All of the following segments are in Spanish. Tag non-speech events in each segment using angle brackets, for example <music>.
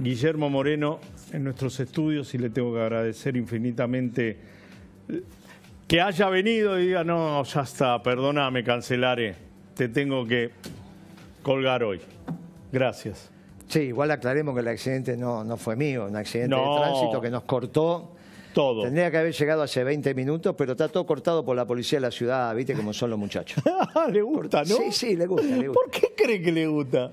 Guillermo Moreno en nuestros estudios y le tengo que agradecer infinitamente eh, que haya venido y diga, no, ya está, perdóname, cancelaré, te tengo que colgar hoy. Gracias. Sí, igual aclaremos que el accidente no, no fue mío, un accidente No. de tránsito que nos cortó. Todo. Tendría que haber llegado hace 20 minutos, pero está todo cortado por la policía de la ciudad, viste cómo son los muchachos. <laughs> le gusta, ¿no? Sí, sí, le gusta, le gusta. ¿Por qué cree que le gusta?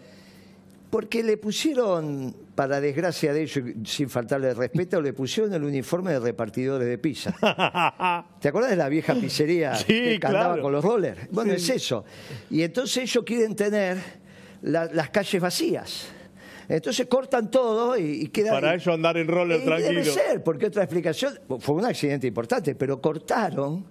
Porque le pusieron, para desgracia de ellos, sin faltarle respeto, le pusieron el uniforme de repartidores de pizza. <laughs> ¿Te acuerdas de la vieja pizzería Sí, que andaba claro. con los rollers? Bueno, Sí. es eso. Y entonces ellos quieren tener la- las calles vacías. Entonces cortan todo y, y queda... Para ellos andar en roller Y tranquilo. Debe ser, porque otra explicación... Fue un accidente importante, pero cortaron...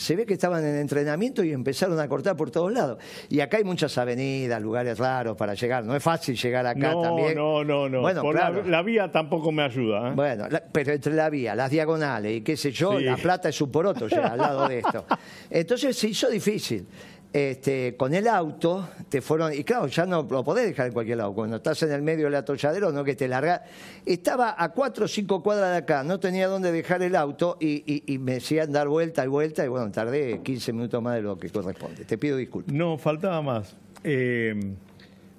Se ve que estaban en entrenamiento y empezaron a cortar por todos lados. Y acá hay muchas avenidas, lugares raros para llegar. No es fácil llegar acá No, también. no, no, no. Bueno, Por la- claro. la, vía tampoco me ayuda. ¿eh? Bueno, la- pero entre la vía, las diagonales y qué sé yo, Sí. la plata es un poroto ya al lado de esto. <laughs> Entonces se hizo difícil. Este, con el auto te fueron, y claro, ya no lo podés dejar en cualquier lado. Cuando estás en el medio del atolladero, no que te larga. Estaba a cuatro o cinco cuadras de acá, no tenía dónde dejar el auto y, y- y me decían dar vuelta y vuelta, y bueno, tardé 15 minutos más de lo que corresponde. Te pido disculpas. No, faltaba más. Eh,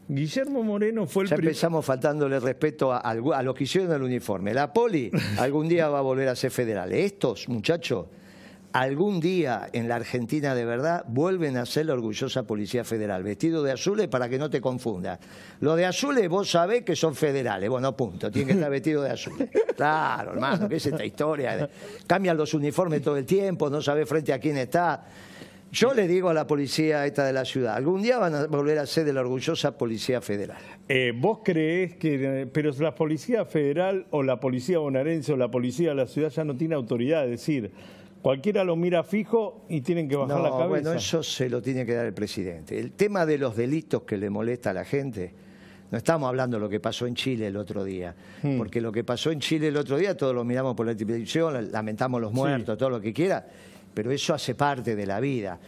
Guillermo Moreno fue el Ya empezamos faltándole respeto a, a los que hicieron el uniforme. La poli <laughs> algún día va a volver a ser federal. Estos, muchachos, algún día en la Argentina de verdad vuelven a ser la orgullosa Policía Federal. Vestido de azules para que no te confundas. Los de azules vos sabés que son federales. Bueno, punto. Tienen que estar <laughs> vestidos de azules. Claro, hermano, ¿qué es esta historia? Cambian los uniformes todo el tiempo, no sabés frente a quién está. Yo le digo a la policía esta de la ciudad, algún día van a volver a ser de la orgullosa Policía Federal. Eh, ¿Vos creés que, pero la policía federal o la policía bonaerense o la policía de la ciudad ya no tiene autoridad? Es decir, cualquiera lo mira fijo y tienen que bajar No, la cabeza. bueno, eso se lo tiene que dar el presidente. El tema de los delitos que le molesta a la gente, no estamos hablando de lo que pasó en Chile el otro día, Hmm. porque lo que pasó en Chile el otro día, todos lo miramos por la televisión, lamentamos los muertos, todo lo que quiera, pero eso hace parte de la vida.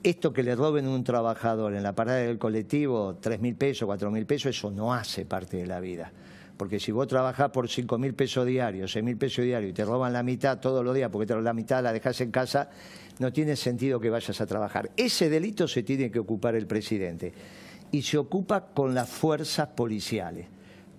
Esto que le roben a un trabajador en la parada del colectivo, tres mil pesos, cuatro mil pesos, eso no hace parte de la vida. Porque si vos trabajás por cinco mil pesos diarios, seis mil pesos diarios y te roban la mitad todos los días porque te la mitad la dejas en casa, no tiene sentido que vayas a trabajar. Ese delito se tiene que ocupar el presidente y se ocupa con las fuerzas policiales.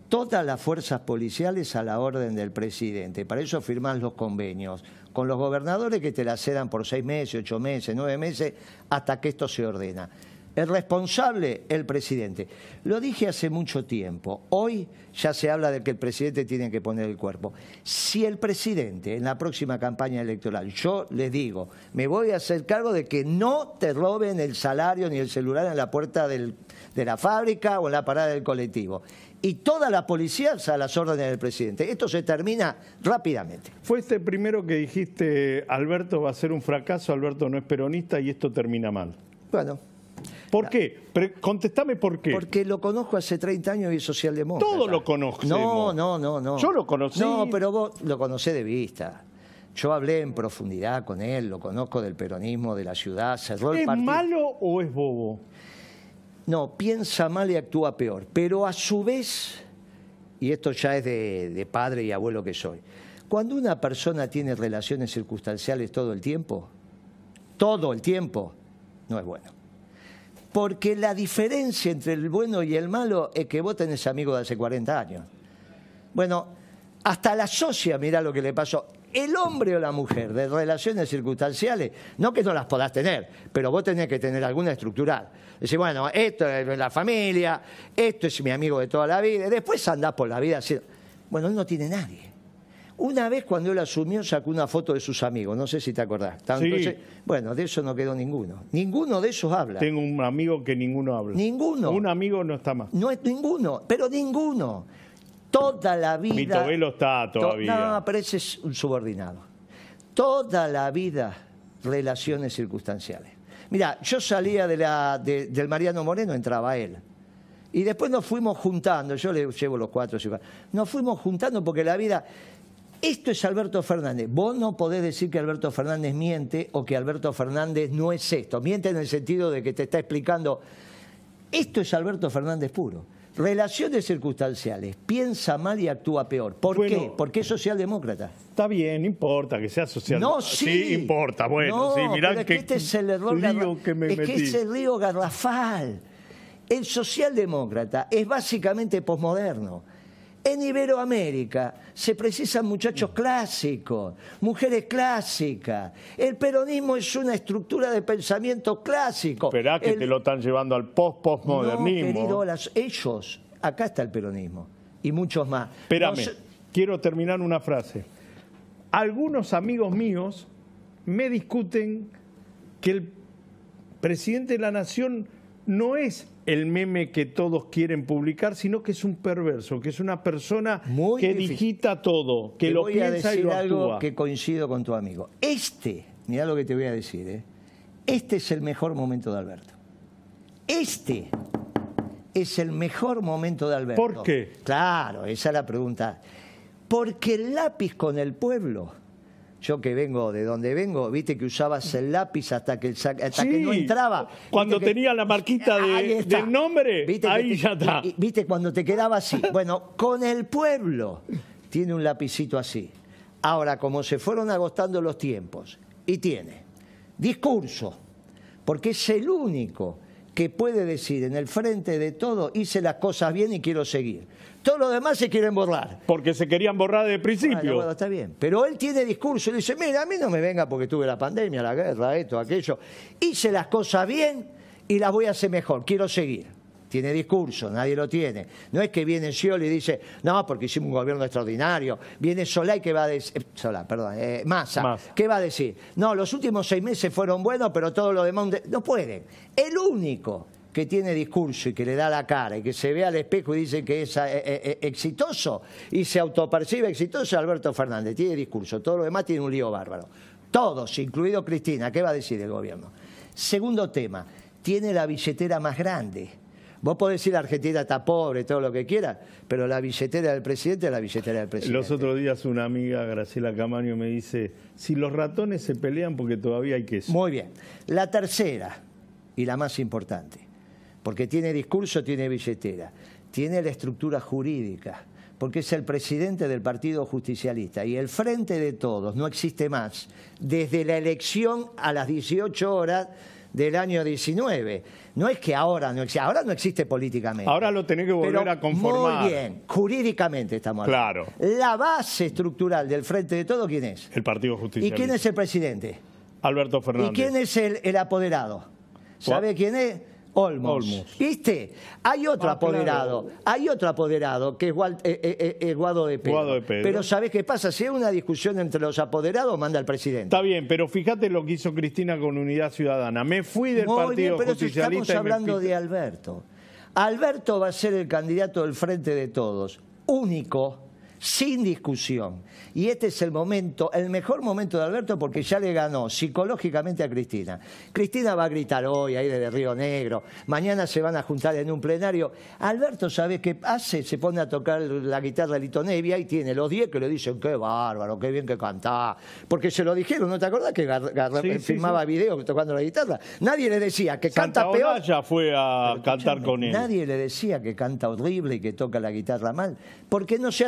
Todas las fuerzas policiales a la orden del presidente. Para eso firmás los convenios con los gobernadores que te la cedan por seis meses, ocho meses, nueve meses, hasta que esto se ordena. El responsable, el presidente. Lo dije hace mucho tiempo. Hoy ya se habla de que el presidente tiene que poner el cuerpo. Si el presidente en la próxima campaña electoral, yo les digo, me voy a hacer cargo de que no te roben el salario ni el celular en la puerta del- de la fábrica o en la parada del colectivo. Y toda la policía a las órdenes del presidente. Esto se termina rápidamente. Fue este primero que dijiste, Alberto va a ser un fracaso, Alberto no es peronista y esto termina mal. Bueno, ¿Por qué? Pre- contestame por qué. Porque lo conozco hace 30 años y es socialdemócrata. Todo lo conocemos. No, no, no, no. Yo lo conocí. No, pero vos lo conocés de vista. Yo hablé en profundidad con él, lo conozco del peronismo, de la ciudad, cerró el ¿Es partido. malo o es bobo? No, piensa mal y actúa peor. Pero a su vez, y esto ya es de, de padre y abuelo que soy, cuando una persona tiene relaciones circunstanciales todo el tiempo, todo el tiempo, no es bueno. Porque la diferencia entre el bueno y el malo es que vos tenés amigos de hace 40 años. Bueno, hasta la socia, mirá lo que le pasó. El hombre o la mujer de relaciones circunstanciales, no que no las podás tener, pero vos tenés que tener alguna estructural. Decir, bueno, esto es la familia, esto es mi amigo de toda la vida, y después andás por la vida así. Bueno, él no tiene nadie. Una vez cuando él asumió sacó una foto de sus amigos, no sé si te acordás. Sí. bueno, de eso no quedó ninguno. Ninguno de esos habla. Tengo un amigo que ninguno habla. Ninguno. Un amigo no está más. No es ninguno, pero ninguno. Toda la vida. Vito Velo está To- todavía. No, pero ese es un subordinado. Toda la vida, relaciones circunstanciales. Mira, yo salía de la, de- del Mariano Moreno, entraba él. Y después nos fuimos juntando, yo le llevo los cuatro, cinco, nos fuimos juntando porque la vida, esto es Alberto Fernández. Vos no podés decir que Alberto Fernández miente o que Alberto Fernández no es esto. Miente en el sentido de que te está explicando, esto es Alberto Fernández puro. Relaciones circunstanciales. Piensa mal y actúa peor. ¿Por qué? Porque es socialdemócrata. Está bien, importa que sea socialdemócrata. No, sí. importa. Bueno, sí, mirá que, este es el error que me Es que es el río garrafal. El socialdemócrata es básicamente posmoderno. En Iberoamérica se precisan muchachos clásicos, mujeres clásicas. El peronismo es una estructura de pensamiento clásico. Esperá que te lo están llevando al post-postmodernismo. No, ellos, acá está el peronismo y muchos más. Espérame, quiero terminar una frase. Algunos amigos míos me discuten que el presidente de la Nación no es el meme que todos quieren publicar, sino que es un perverso, que es una persona que digita todo, que lo piensa y lo algo que coincido con tu amigo. Este, mira lo que te voy a decir, ¿eh? este es el mejor momento de Alberto. Este es el mejor momento de Alberto. ¿Por qué? Claro, esa es la pregunta. Porque el lápiz con el pueblo yo que vengo de donde vengo, viste que usabas el lápiz hasta que, hasta que no entraba. Cuando tenía la marquita de, del nombre, ahí ya está. Viste cuando te quedaba así. Bueno, con el pueblo tiene un lapicito así. Ahora, como se fueron agotando los tiempos, y tiene discurso, porque es el único que puede decir en el frente de todo, hice las cosas bien y quiero seguir. Todos los demás se quieren borrar. Porque se querían borrar de principio. Bueno, está bien. Pero él tiene discurso y dice, mira, a mí no me venga porque tuve la pandemia, la guerra, esto, aquello. Hice las cosas bien y las voy a hacer mejor, quiero seguir. Tiene discurso, nadie lo tiene. No es que viene Scioli y dice, no, porque hicimos un gobierno extraordinario. Viene Solá que va a decir, eh, Solá, perdón, eh, Massa, ¿qué va a decir? No, los últimos seis meses fueron buenos, pero todo lo demás... No pueden. El único que tiene discurso y que le da la cara y que se ve al espejo y dice que es eh, exitoso y se autopercibe exitoso, Alberto Fernández. Tiene discurso, todo lo demás tiene un lío bárbaro. Todos, incluido Cristina, ¿qué va a decir el gobierno? Segundo tema, tiene la billetera más grande. Vos podés decir la Argentina está pobre, todo lo que quiera, pero la billetera del presidente es la billetera del presidente. Los otros días una amiga, Graciela Camaño, me dice, si los ratones se pelean porque todavía hay queso. Muy bien. La tercera y la más importante porque tiene discurso, tiene billetera, tiene la estructura jurídica, porque es el presidente del Partido Justicialista y el frente de todos no existe más desde la elección a las 18 horas del año 19. No es que ahora no existe, ahora no existe políticamente. Ahora lo tenés que volver a conformar. Muy bien, jurídicamente estamos hablando. Claro. La base estructural del Frente de Todo, ¿quién es? El Partido Justicialista. ¿Y quién es el presidente? Alberto Fernández. ¿Y quién es el, el apoderado? ¿Sabe quién es? Olmos. ¿Viste? Hay otro ah, apoderado, hay otro apoderado que es eh, eh, eh, Guado, de Pedro. Pero ¿sabés qué pasa? Si hay una discusión entre los apoderados, manda al presidente. Está bien, pero fíjate lo que hizo Cristina con Unidad Ciudadana. Me fui del Partido pero Justicialista. Estamos hablando de Alberto. Alberto va a ser el candidato del Frente de Todos, único sin discusión. Y este es el momento, el mejor momento de Alberto porque ya le ganó psicológicamente a Cristina. Cristina va a gritar hoy ahí desde Río Negro, mañana se van a juntar en un plenario. Alberto, ¿sabe qué hace? Se pone a tocar la guitarra de Lito Nevia y tiene los 10 que le dicen, qué bárbaro, qué bien que canta. Porque se lo dijeron, ¿no te acordás que Gar filmaba videos tocando la guitarra? Nadie le decía que canta peor. ya fue a cantar con él. Nadie le decía que canta horrible y que toca la guitarra mal, porque no se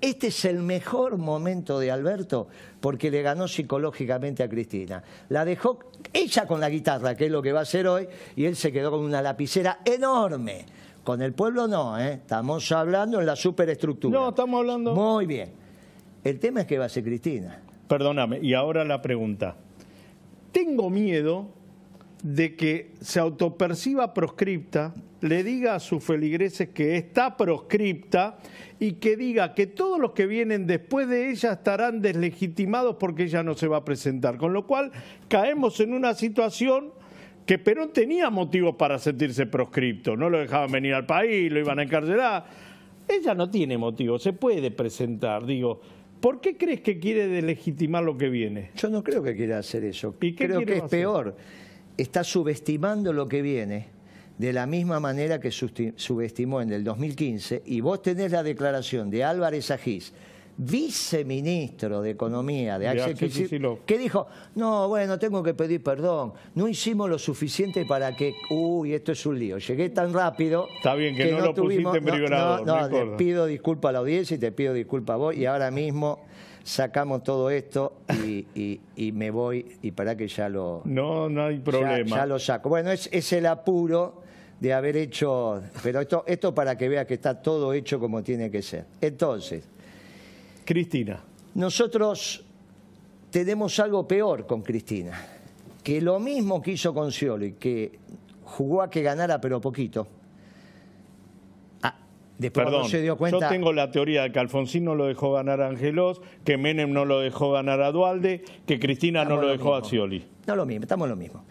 este es el mejor momento de Alberto porque le ganó psicológicamente a Cristina. La dejó ella con la guitarra, que es lo que va a hacer hoy, y él se quedó con una lapicera enorme. Con el pueblo no, ¿eh? estamos hablando en la superestructura. No, estamos hablando. Muy bien. El tema es que va a ser Cristina. Perdóname, y ahora la pregunta. Tengo miedo de que se autoperciba proscripta, le diga a sus feligreses que está proscripta y que diga que todos los que vienen después de ella estarán deslegitimados porque ella no se va a presentar. Con lo cual caemos en una situación que Perón tenía motivos para sentirse proscripto, no lo dejaban venir al país, lo iban a encarcelar. Ella no tiene motivos, se puede presentar, digo. ¿Por qué crees que quiere deslegitimar lo que viene? Yo no creo que quiera hacer eso. creo que es peor está subestimando lo que viene de la misma manera que subestimó en el 2015, y vos tenés la declaración de Álvarez Agís viceministro de Economía de Axel Kicillof, que dijo, no, bueno, tengo que pedir perdón, no hicimos lo suficiente para que, uy, esto es un lío, llegué tan rápido Está bien, que no lo pusiste en no, no, pido disculpas a la audiencia y te pido disculpas a vos y ahora mismo sacamos todo esto y, y- y me voy y para que ya lo, No, no hay ya, problema. ya lo saco. Bueno, es, es el apuro de haber hecho, pero esto, esto para que vea que está todo hecho como tiene que ser. Entonces, Cristina, nosotros tenemos algo peor con Cristina, que lo mismo que hizo con Scioli, que jugó a que ganara pero poquito. Ah, después perdón, cuando se dio cuenta... yo tengo la teoría de que Alfonsín no lo dejó ganar a Angelos, que Menem no lo dejó ganar a Dualde, que Cristina no lo lo dejó a. Scioli. No lo mismo, estamos en lo mismo.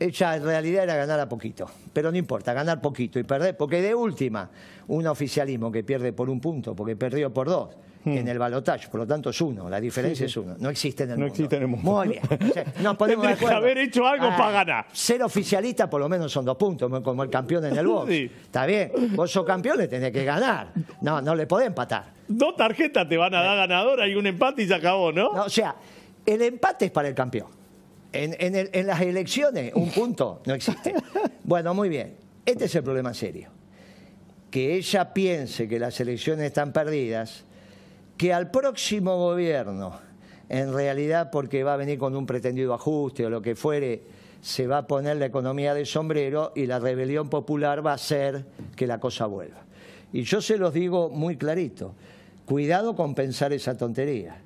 Ella en realidad era ganar a poquito, pero no importa, ganar poquito y perder, porque de última, un oficialismo que pierde por un punto, porque perdió por dos en el balotaje, por lo tanto es uno, la diferencia Hmm. Sí, sí. es uno, no existe en el No mundo. existe en el mundo. Muy bien, <laughs> o sea, nos ponemos de Tendrías que acuerdo. haber hecho algo para ganar. Ser oficialista por lo menos son dos puntos, como el campeón en el <laughs> box. Sí. Está bien, vos sos campeón, le tenés que ganar. No, no le podés empatar. Dos tarjetas te van a dar ganadora y un empate y se acabó, ¿no? No, o sea, el empate es para el campeón. En, en el- en las elecciones, un punto no existe. <laughs> Bueno, muy bien. Este es el problema serio. Que ella piense que las elecciones están perdidas, que al próximo gobierno, en realidad porque va a venir con un pretendido ajuste o lo que fuere, se va a poner la economía de sombrero y la rebelión popular va a hacer que la cosa vuelva. Y yo se los digo muy clarito, cuidado con pensar esa tontería,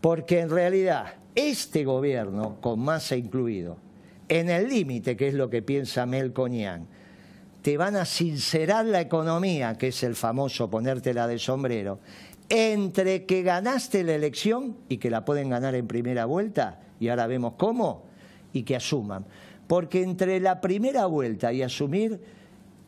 porque en realidad este gobierno, con masa incluido, en el límite, que es lo que piensa Melconian, te van a sincerar la economía, que es el famoso ponértela de sombrero, entre que ganaste la elección y que la pueden ganar en primera vuelta, y ahora vemos cómo, y que asuman. Porque entre la primera vuelta y asumir,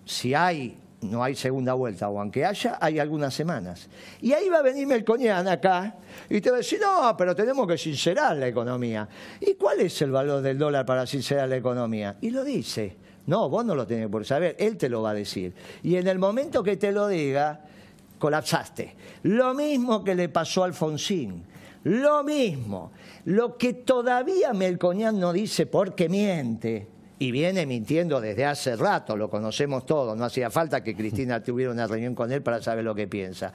si hay, no hay segunda vuelta, o aunque haya, hay algunas semanas. Y ahí va a venir Melconian acá y te va a decir, no, pero tenemos que sincerar la economía. ¿Y cuál es el valor del dólar para sincerar la economía? Y lo dice. No, vos no lo tenés por saber, él te lo va a decir. Y en el momento que te lo diga, colapsaste. Lo mismo que le pasó a Alfonsín. Lo mismo. Lo que todavía Melconian no dice porque miente. Y viene mintiendo desde hace rato, lo conocemos todos. No hacía falta que Cristina <laughs> tuviera una reunión con él para saber lo que piensa.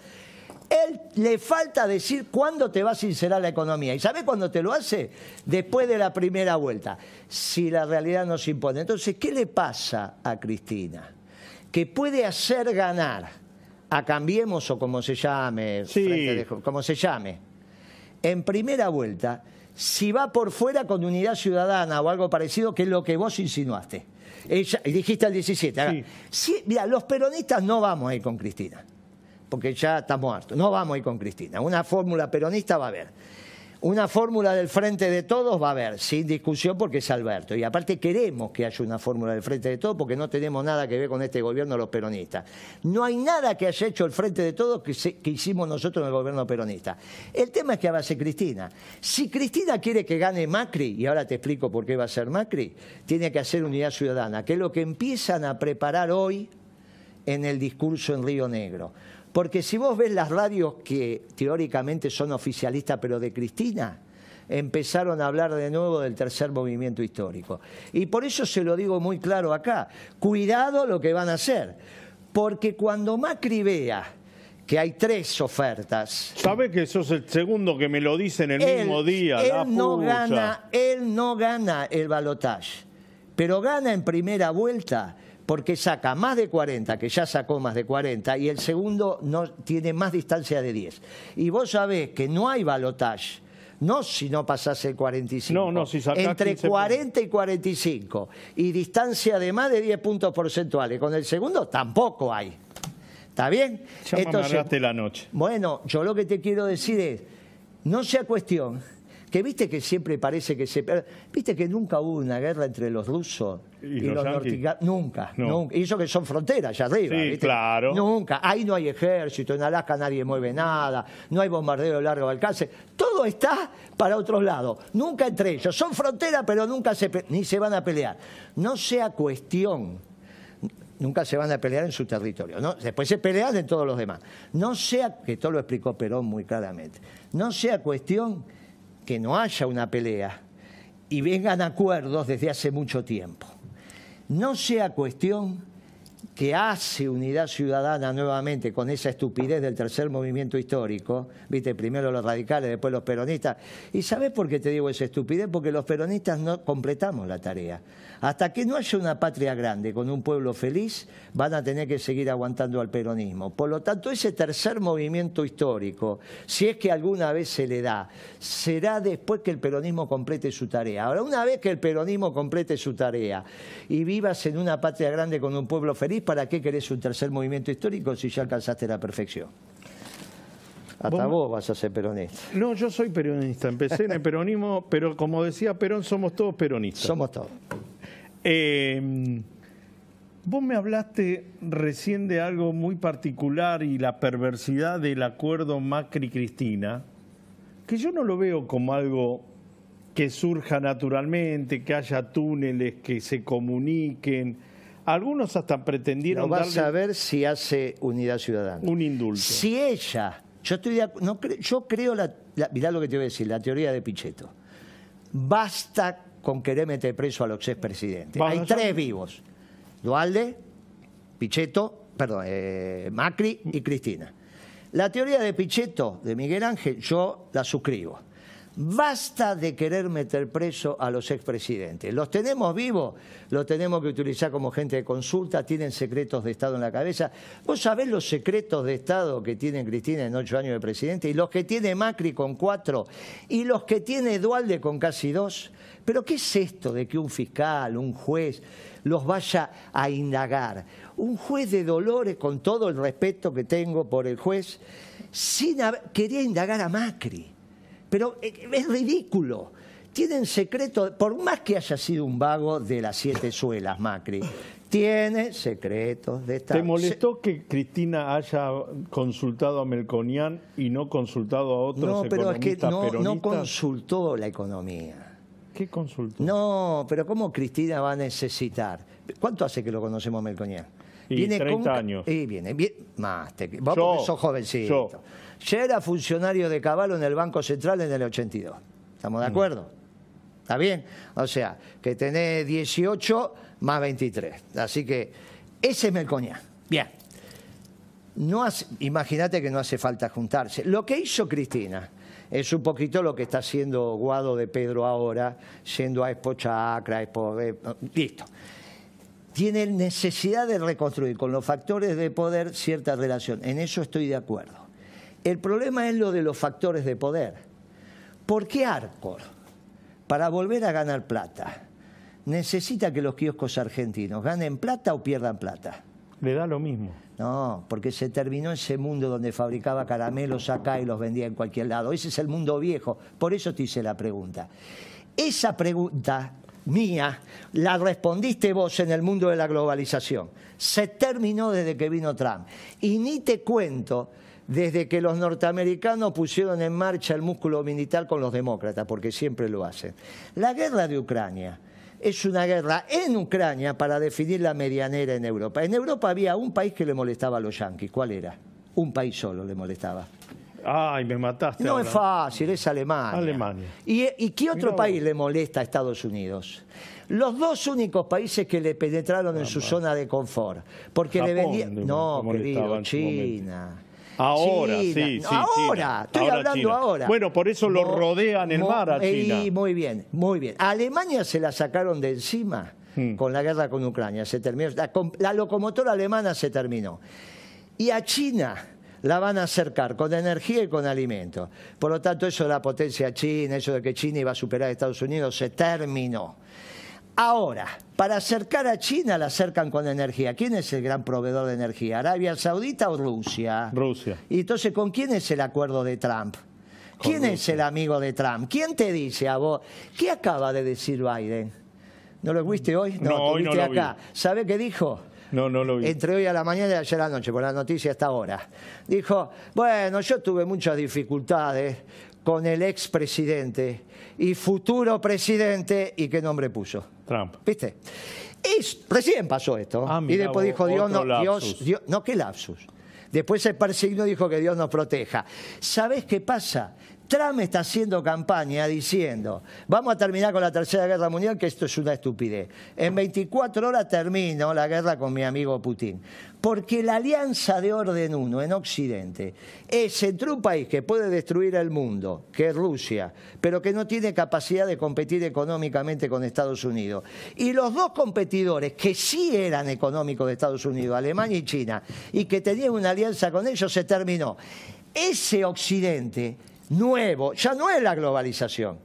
Él le falta decir cuándo te va a sincerar la economía. ¿Y sabe cuándo te lo hace? Después de la primera vuelta. Si la realidad nos impone. Entonces, ¿qué le pasa a Cristina? Que puede hacer ganar a Cambiemos o como se llame, Sí. Frente de- como se llame, en primera vuelta, si va por fuera con unidad ciudadana o algo parecido, que es lo que vos insinuaste. Ella, dijiste al 17. Ahora, Sí. sí, mira, los peronistas no vamos a ir con Cristina, porque ya estamos hartos. No vamos a ir con Cristina. Una fórmula peronista va a haber. Una fórmula del frente de todos va a haber, sin discusión, porque es Alberto. Y aparte queremos que haya una fórmula del frente de todos, porque no tenemos nada que ver con este gobierno los peronistas. No hay nada que haya hecho el frente de todos que, que hicimos nosotros en el gobierno peronista. El tema es que va a ser Cristina. Si Cristina quiere que gane Macri, y ahora te explico por qué va a ser Macri, tiene que hacer unidad ciudadana, que es lo que empiezan a preparar hoy en el discurso en Río Negro. Porque si vos ves las radios que teóricamente son oficialistas, pero de Cristina, empezaron a hablar de nuevo del tercer movimiento histórico. Y por eso se lo digo muy claro acá, cuidado lo que van a hacer. Porque cuando Macri vea que hay tres ofertas, ¿Sabe que sos el segundo que me lo dice en el él, mismo día? él la no pucha. gana, él no gana el balotaje, pero gana en primera vuelta porque saca más de 40, que ya sacó más de 40, y el segundo no tiene más distancia de 10. Y vos sabés que no hay balotaje. No si no pasás el 45. No, no, si sacás Entre 15 40 y 45. Y distancia de más de 10 puntos porcentuales. Con el segundo tampoco hay. ¿Está bien? Ya la noche. Bueno, yo lo que te quiero decir es, no sea cuestión, que viste que siempre parece que se... Viste que nunca hubo una guerra entre los rusos ¿Y y, los nortica- Nunca, No. nunca. Y eso que son fronteras allá arriba. Sí, ¿viste? claro. Nunca. Ahí no hay ejército, en Alaska nadie mueve nada, no hay bombardeo de largo alcance. Todo está para otros lados. Nunca entre ellos. Son fronteras, pero nunca se ni se van a pelear. No sea cuestión nunca se van a pelear en su territorio. ¿no? Después se pelean en todos los demás. No sea, que todo lo explicó Perón muy claramente, no sea cuestión que no haya una pelea y vengan acuerdos desde hace mucho tiempo. No sea cuestión que hace Unidad Ciudadana nuevamente con esa estupidez del tercer movimiento histórico, viste, primero los radicales, después los peronistas. ¿Y sabes por qué te digo esa estupidez? Porque los peronistas no completamos la tarea. Hasta que no haya una patria grande con un pueblo feliz, van a tener que seguir aguantando al peronismo. Por lo tanto, ese tercer movimiento histórico, si es que alguna vez se le da, será después que el peronismo complete su tarea. Ahora, una vez que el peronismo complete su tarea y vivas en una patria grande con un pueblo feliz, ¿para qué querés un tercer movimiento histórico si ya alcanzaste la perfección? Hasta vos, vas a ser peronista. No, yo soy peronista. Empecé en el peronismo, <laughs> pero como decía Perón, somos todos peronistas. Somos todos. Eh, vos me hablaste recién de algo muy particular y la perversidad del acuerdo Macri-Cristina, que yo no lo veo como algo que surja naturalmente, que haya túneles, que se comuniquen. Algunos hasta pretendieron. No vas a ver si hace unidad ciudadana. Un indulto. Si ella, yo estoy no, yo creo la, mirá lo que te voy a decir, la teoría de Pichetto. Basta con querer meter preso a los expresidentes. Hay tres vivos. Dualde, Pichetto, perdón, eh, Macri y Cristina. La teoría de Pichetto, de Miguel Ángel, yo la suscribo. Basta de querer meter preso a los expresidentes. Los tenemos vivos, los tenemos que utilizar como gente de consulta, tienen secretos de Estado en la cabeza. ¿Vos sabés los secretos de Estado que tiene Cristina en ocho años de presidente y los que tiene Macri con cuatro y los que tiene Dualde con casi dos? Pero ¿qué es esto de que un fiscal, un juez, los vaya a indagar? Un juez de Dolores, con todo el respeto que tengo por el juez, quería indagar a Macri. Pero eh, es ridículo. Tienen secreto, por más que haya sido un vago de las siete suelas, Macri, tiene secretos de Estado. ¿Te molestó que Cristina haya consultado a Melconian y no consultado a otros no, pero es que no consultó la economía. ¿Qué consultó? No, pero ¿cómo Cristina va a necesitar? ¿Cuánto hace que lo conocemos Melconian? Y viene 30 años. Y viene, bien, más, te, vos porque sos jovencito. Yo. Ya era funcionario de caballo en el Banco Central en el 82. ¿Estamos de mm. acuerdo? ¿Está bien? O sea, que tenés 18 más 23. Así que ese es Melconian. Bien. No Imagínate que no hace falta juntarse. Lo que hizo Cristina es un poquito lo que está haciendo Guado de Pedro ahora, yendo a Expo Chacra, Expo... listo. Tiene necesidad de reconstruir con los factores de poder cierta relación. En eso estoy de acuerdo. El problema es lo de los factores de poder. ¿Por qué Arcor? Para volver a ganar plata, necesita que los kioscos argentinos ganen plata o pierdan plata. Le da lo mismo. No, porque se terminó ese mundo donde fabricaba caramelos acá y los vendía en cualquier lado. Ese es el mundo viejo. Por eso te hice la pregunta. Esa pregunta mía la respondiste vos en el mundo de la globalización. Se terminó desde que vino Trump. Y ni te cuento desde que los norteamericanos pusieron en marcha el músculo militar con los demócratas, porque siempre lo hacen. La guerra de Ucrania es una guerra en Ucrania para definir la medianera en Europa. En Europa había un país que le molestaba a los yanquis. ¿Cuál era? Un país solo le molestaba. Ay, me mataste. No es fácil, es Alemania. Alemania. ¿Y, qué otro país le molesta a Estados Unidos? Los dos únicos países que le penetraron en su zona de confort. Porque le vendían. No, querido, China. Ahora, sí, sí. Ahora, estoy hablando ahora. Bueno, por eso lo rodean el mar a China. muy bien, muy bien. A Alemania se la sacaron de encima hmm. con la guerra con Ucrania. Se terminó. La, locomotora alemana se terminó. Y a China la van a acercar con energía y con alimentos. Por lo tanto, eso de la potencia china, eso de que China iba a superar a Estados Unidos, se terminó. Ahora, para acercar a China la acercan con energía. ¿Quién es el gran proveedor de energía? ¿Arabia Saudita o Rusia? Rusia. Y entonces, ¿con quién es el acuerdo de Trump? ¿Quién es el amigo de Trump? ¿Quién te dice a vos? ¿Qué acaba de decir Biden? ¿No lo viste hoy? No, no hoy no lo acá. ¿Sabe qué dijo? No, no lo vi. Entre hoy a la mañana y ayer a la noche, por la noticia hasta ahora. Dijo, bueno, yo tuve muchas dificultades con el expresidente y futuro presidente, ¿y qué nombre puso? Trump. ¿Viste? Es, recién pasó esto. Ah, y después dijo Dios no, Dios. Dios- no, qué lapsus. Después se persignó y dijo que Dios nos proteja. ¿Sabés qué pasa? Trump está haciendo campaña diciendo, vamos a terminar con la Tercera Guerra Mundial, que esto es una estupidez. En 24 horas termino la guerra con mi amigo Putin. Porque la alianza de orden 1 en Occidente es entre un país que puede destruir el mundo, que es Rusia, pero que no tiene capacidad de competir económicamente con Estados Unidos. Y los dos competidores que sí eran económicos de Estados Unidos, Alemania y China, y que tenían una alianza con ellos, se terminó. Ese Occidente nuevo, ya no es la globalización,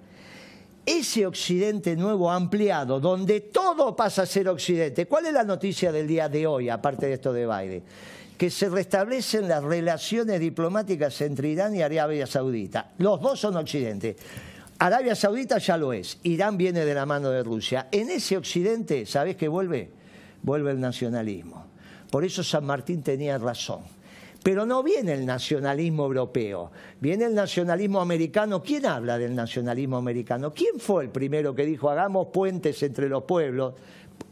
ese Occidente nuevo ampliado, donde todo pasa a ser Occidente. ¿Cuál es la noticia del día de hoy, aparte de esto de Biden? Que se restablecen las relaciones diplomáticas entre Irán y Arabia Saudita. Los dos son Occidente. Arabia Saudita ya lo es. Irán viene de la mano de Rusia. En ese Occidente, ¿sabés qué vuelve? Vuelve el nacionalismo. Por eso San Martín tenía razón. Pero no viene el nacionalismo europeo, viene el nacionalismo americano. ¿Quién habla del nacionalismo americano? ¿Quién fue el primero que dijo hagamos puentes entre los pueblos?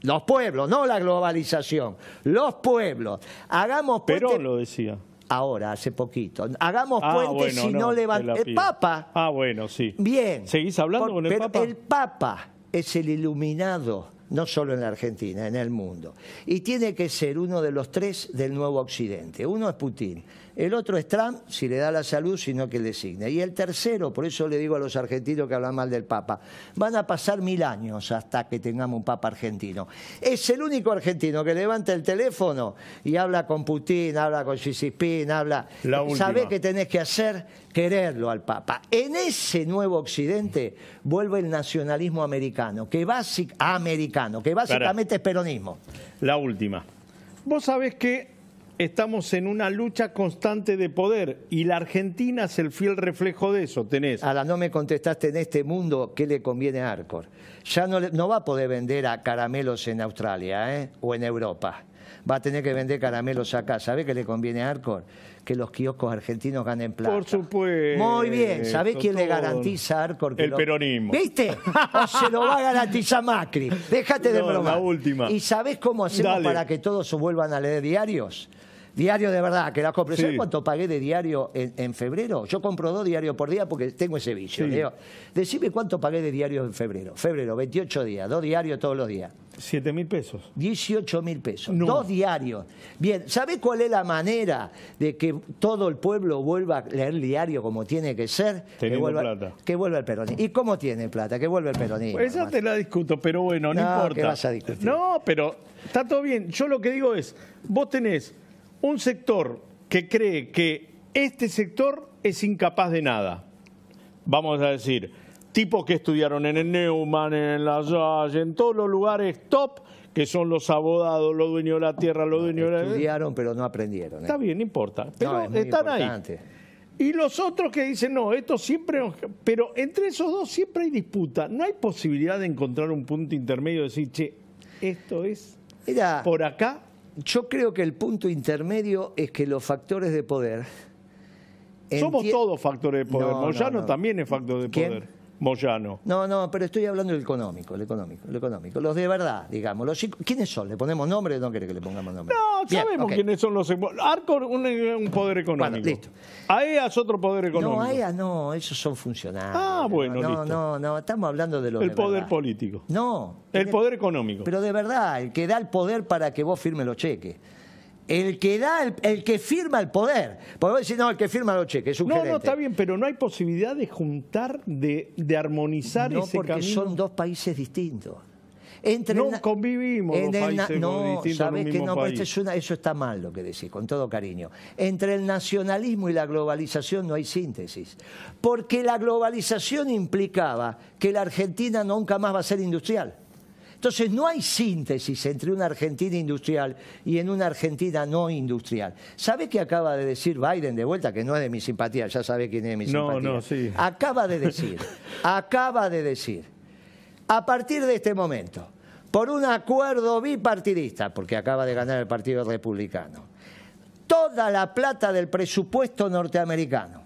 Los pueblos, no la globalización, los pueblos. Hagamos puentes. Perón lo decía. Ahora, hace poquito. Hagamos Ah, puentes bueno, y no, te levantamos. El. Papa. Ah, bueno, sí. Bien. ¿Seguís hablando Por- con el pero Papa? El Papa es el iluminado, no solo en la Argentina, en el mundo. Y tiene que ser uno de los tres del nuevo Occidente. Uno es Putin, el otro es Trump, si le da la salud, sino que le designe. Y el tercero, por eso le digo a los argentinos que hablan mal del Papa, van a pasar mil años hasta que tengamos un Papa argentino. Es el único argentino que levanta el teléfono y habla con Putin, habla con Xi habla... La última. ¿Sabe qué tenés que hacer? Quererlo al Papa. En ese nuevo Occidente vuelve el nacionalismo que, americano, que básicamente es peronismo. La última. Vos sabés que estamos en una lucha constante de poder y la Argentina es el fiel reflejo de eso. Tenés Ahora, no me contestaste en este mundo qué le conviene a Arcor. Ya no, no va a poder vender a caramelos en Australia ¿eh? o en Europa. Va a tener que vender caramelos acá. ¿Sabe qué le conviene a Arcor? Que los kioscos argentinos ganen plata. Por supuesto, Muy bien. ¿Sabe quién le garantiza a Arcor? que El lo- peronismo. ¿Viste? O <laughs> se lo va a garantizar Macri. Déjate de No, broma. la última. ¿Y sabés cómo hacemos Dale. para que todos se vuelvan a leer diarios? Diario de verdad, que la. ¿Sabés Sí. cuánto pagué de diario en, en febrero? Yo compro dos diarios por día porque tengo ese vicio. Sí. Decime cuánto pagué de diarios en febrero. Febrero, 28 días, dos diarios todos los días. 7 mil pesos. 18 mil pesos. No. Dos diarios. Bien, ¿sabe cuál es la manera de que todo el pueblo vuelva a leer el diario como tiene que ser? que vuelva, plata. Que vuelva el peronismo. ¿Y cómo tiene plata? Que vuelva el peronismo. Esa hermano. te la discuto, pero bueno, no, No, importa. ¿qué vas a discutir? No, pero está todo bien. Yo lo que digo es, vos tenés un sector que cree que este sector es incapaz de nada. Vamos a decir, tipos que estudiaron en el Neumann, en la Salle, en todos los lugares top, que son los abogados, los dueños de la tierra, los dueños de la... Estudiaron, pero no aprendieron. ¿eh? Está bien, no importa. Pero No, es muy están importante. ahí. Y los otros que dicen, no, esto siempre... Pero entre esos dos siempre hay disputa. No hay posibilidad de encontrar un punto intermedio y decir, che, esto es Mira, por acá. Yo creo que el punto intermedio es que los factores de poder. Somos todos factores de poder. No, no, Moyano no. también es factor de ¿Quién? poder. Moyano. No, no, pero estoy hablando del económico, el económico, el económico. Los de verdad, digamos. Los, ¿Quiénes son? ¿Le ponemos nombre o no quiere que le pongamos nombre? No, Bien, sabemos quiénes son los... Arcor, un, un poder económico. listo. AEA es otro poder económico. No, AEA no, esos son funcionarios. Ah, bueno, no, listo. No, no, estamos hablando de los El de poder verdad. político. No. El tiene- poder económico. Pero de verdad, el que da el poder para que vos firmes los cheques. El que da, el, el que firma el poder. Porque vos decís, no, el que firma los cheques es un No, gerente. no, está bien, pero no hay posibilidad de juntar, de, de armonizar No, ese porque camino. son dos países distintos. Entre No convivimos en dos el na- países no, sabés que no, país. es una- eso está mal lo que decís, con todo cariño. Entre el nacionalismo y la globalización no hay síntesis. Porque la globalización implicaba que la Argentina nunca más va a ser industrial. Entonces no hay síntesis entre una Argentina industrial y en una Argentina no industrial. ¿Sabe qué acaba de decir Biden de vuelta? Que no es de mi simpatía, ya sabe quién es de mi No, simpatía. no, sí. Acaba de decir, <laughs> acaba de decir, a partir de este momento, por un acuerdo bipartidista, porque acaba de ganar el Partido Republicano, toda la plata del presupuesto norteamericano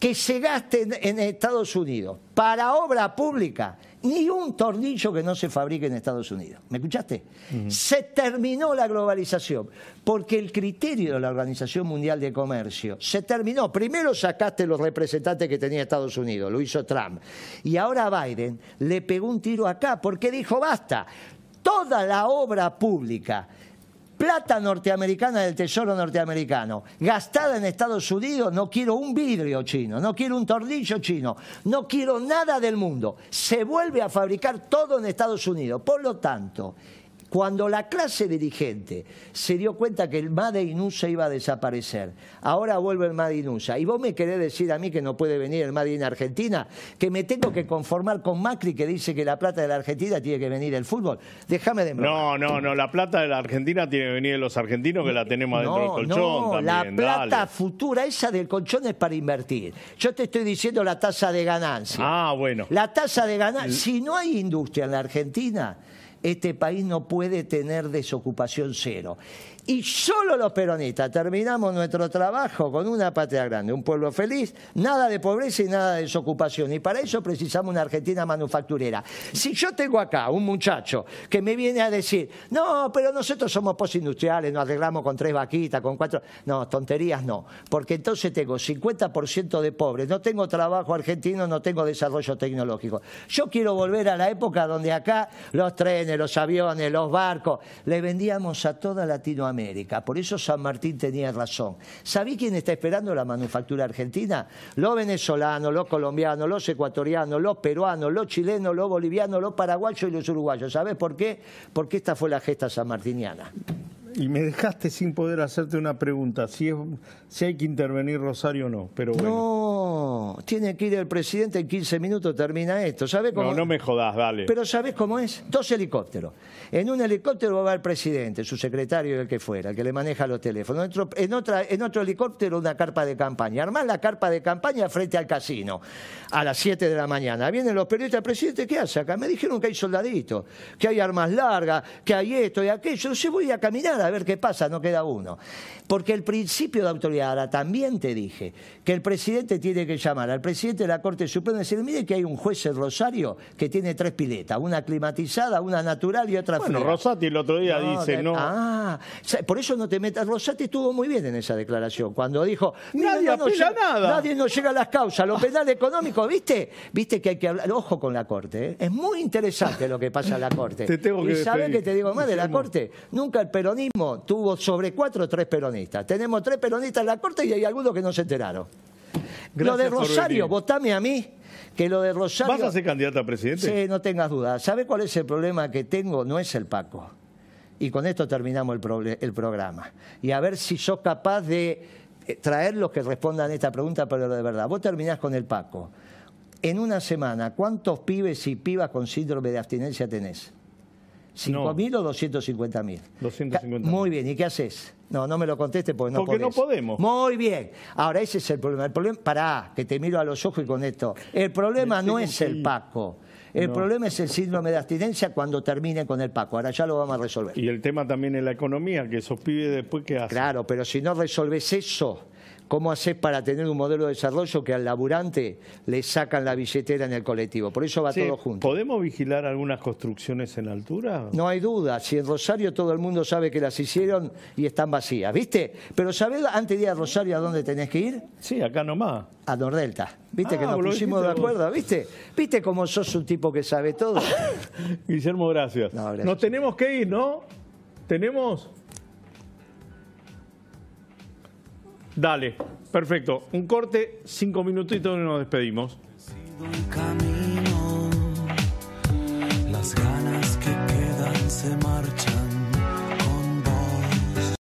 que se gaste en, en Estados Unidos para obra pública ni un tornillo que no se fabrique en Estados Unidos. ¿Me escuchaste? Se terminó la globalización, porque el criterio de la Organización Mundial de Comercio se terminó. Primero sacaste los representantes que tenía Estados Unidos, lo hizo Trump. Y ahora Biden le pegó un tiro acá, porque dijo, basta, toda la obra pública plata norteamericana del Tesoro norteamericano, gastada en Estados Unidos, no quiero un vidrio chino, no quiero un tornillo chino, no quiero nada del mundo. Se vuelve a fabricar todo en Estados Unidos. Por lo tanto, cuando la clase dirigente se dio cuenta que el Made in USA iba a desaparecer, ahora vuelve el Made in USA. Y vos me querés decir a mí que no puede venir el Made in Argentina, que me tengo que conformar con Macri que dice que la plata de la Argentina tiene que venir del fútbol. Déjame de No, no, no, la plata de la Argentina tiene que venir de los argentinos que la tenemos adentro del colchón. No, la plata futura, esa del colchón es para invertir. Yo te estoy diciendo la tasa de ganancia. Ah, bueno. La tasa de ganancia, si no hay industria en la Argentina, este país no puede tener desocupación cero. Y solo los peronistas terminamos nuestro trabajo con una patria grande, un pueblo feliz, nada de pobreza y nada de desocupación. Y para eso precisamos una Argentina manufacturera. Si yo tengo acá un muchacho que me viene a decir, no, pero nosotros somos postindustriales, nos arreglamos con tres vaquitas, con cuatro... No, tonterías no. Porque entonces tengo 50% de pobres, no tengo trabajo argentino, no tengo desarrollo tecnológico. Yo quiero volver a la época donde acá los trenes, los aviones, los barcos, le vendíamos a toda Latinoamérica por eso San Martín tenía razón. ¿Sabí quién está esperando la manufactura argentina? Los venezolanos, los colombianos, los ecuatorianos, los peruanos, los chilenos, los bolivianos, los paraguayos y los uruguayos. ¿Sabés por qué? Porque esta fue la gesta sanmartiniana. Y me dejaste sin poder hacerte una pregunta, si, si hay que intervenir Rosario o no, pero bueno. No, tiene que ir el presidente en 15 minutos, termina esto. ¿Sabe cómo? No, no me jodas, dale. Pero ¿sabes cómo es? Dos helicópteros. En un helicóptero va el presidente, su secretario, el que fuera, el que le maneja los teléfonos. En otro, en otra, en otro helicóptero una carpa de campaña. Armás la carpa de campaña frente al casino a las 7 de la mañana. Vienen los periodistas, presidente, ¿qué hace acá? Me dijeron que hay soldaditos, que hay armas largas, que hay esto y aquello. Yo voy a caminar a ver qué pasa, no queda uno. Porque el principio de autoridad, ahora también te dije que el presidente tiene que llamar al presidente de la Corte Suprema y decir, mire que hay un juez en Rosario que tiene tres piletas, una climatizada, una natural y otra Bueno, Rosati el otro día dice, no. Ah, por eso no te metas. Rosati estuvo muy bien en esa declaración, cuando dijo, nadie no, nada. Nadie nos llega a las causas, lo penal <laughs> económico, ¿viste? Viste que hay que hablar, ojo con la Corte, ¿eh? es muy interesante lo que pasa en la Corte. Te tengo que y sabes que te digo más de la Corte, nunca el peronismo tuvo sobre cuatro o tres peronistas. Tenemos tres peronistas en la Corte y hay algunos que no se enteraron. Lo de Rosario, votame a mí, que lo de Rosario... ¿Vas a ser candidata a presidente? Sí, no tengas dudas. ¿Sabe cuál es el problema que tengo? No es el Paco. Y con esto terminamos el, el programa. Y a ver si sos capaz de eh, traer los que respondan a esta pregunta, pero de verdad. Vos terminás con el Paco. En una semana, ¿cuántos pibes y pibas con síndrome de abstinencia tenés? ¿5.000 o 250.000? 250.000. Muy bien, ¿y qué haces? No, no me lo conteste porque no Porque no podemos. Muy bien. Ahora, ese es el problema. El problema, pará, que te miro a los ojos y con esto. El problema no es el Paco. El problema es el síndrome de abstinencia cuando termine con el Paco. Ahora ya lo vamos a resolver. Y el tema también es la economía, que esos pibes después qué hacen. Claro, pero si no resolves eso, ¿Cómo haces para tener un modelo de desarrollo que al laburante le sacan la billetera en el colectivo? Por eso va todo junto. ¿Podemos vigilar algunas construcciones en altura? No hay duda. Si en Rosario todo el mundo sabe que las hicieron y están vacías, ¿viste? Pero ¿sabés antes de ir a Rosario a dónde tenés que ir? Sí, acá nomás. A Nordelta. ¿Viste que Ah, nos pusimos de vos. acuerdo? ¿Viste? ¿Viste cómo sos un tipo que sabe todo? <laughs> Guillermo, gracias. No, gracias. Nos tenemos que ir, ¿no? ¿Tenemos? Dale, perfecto. Un corte, cinco minutitos y nos despedimos.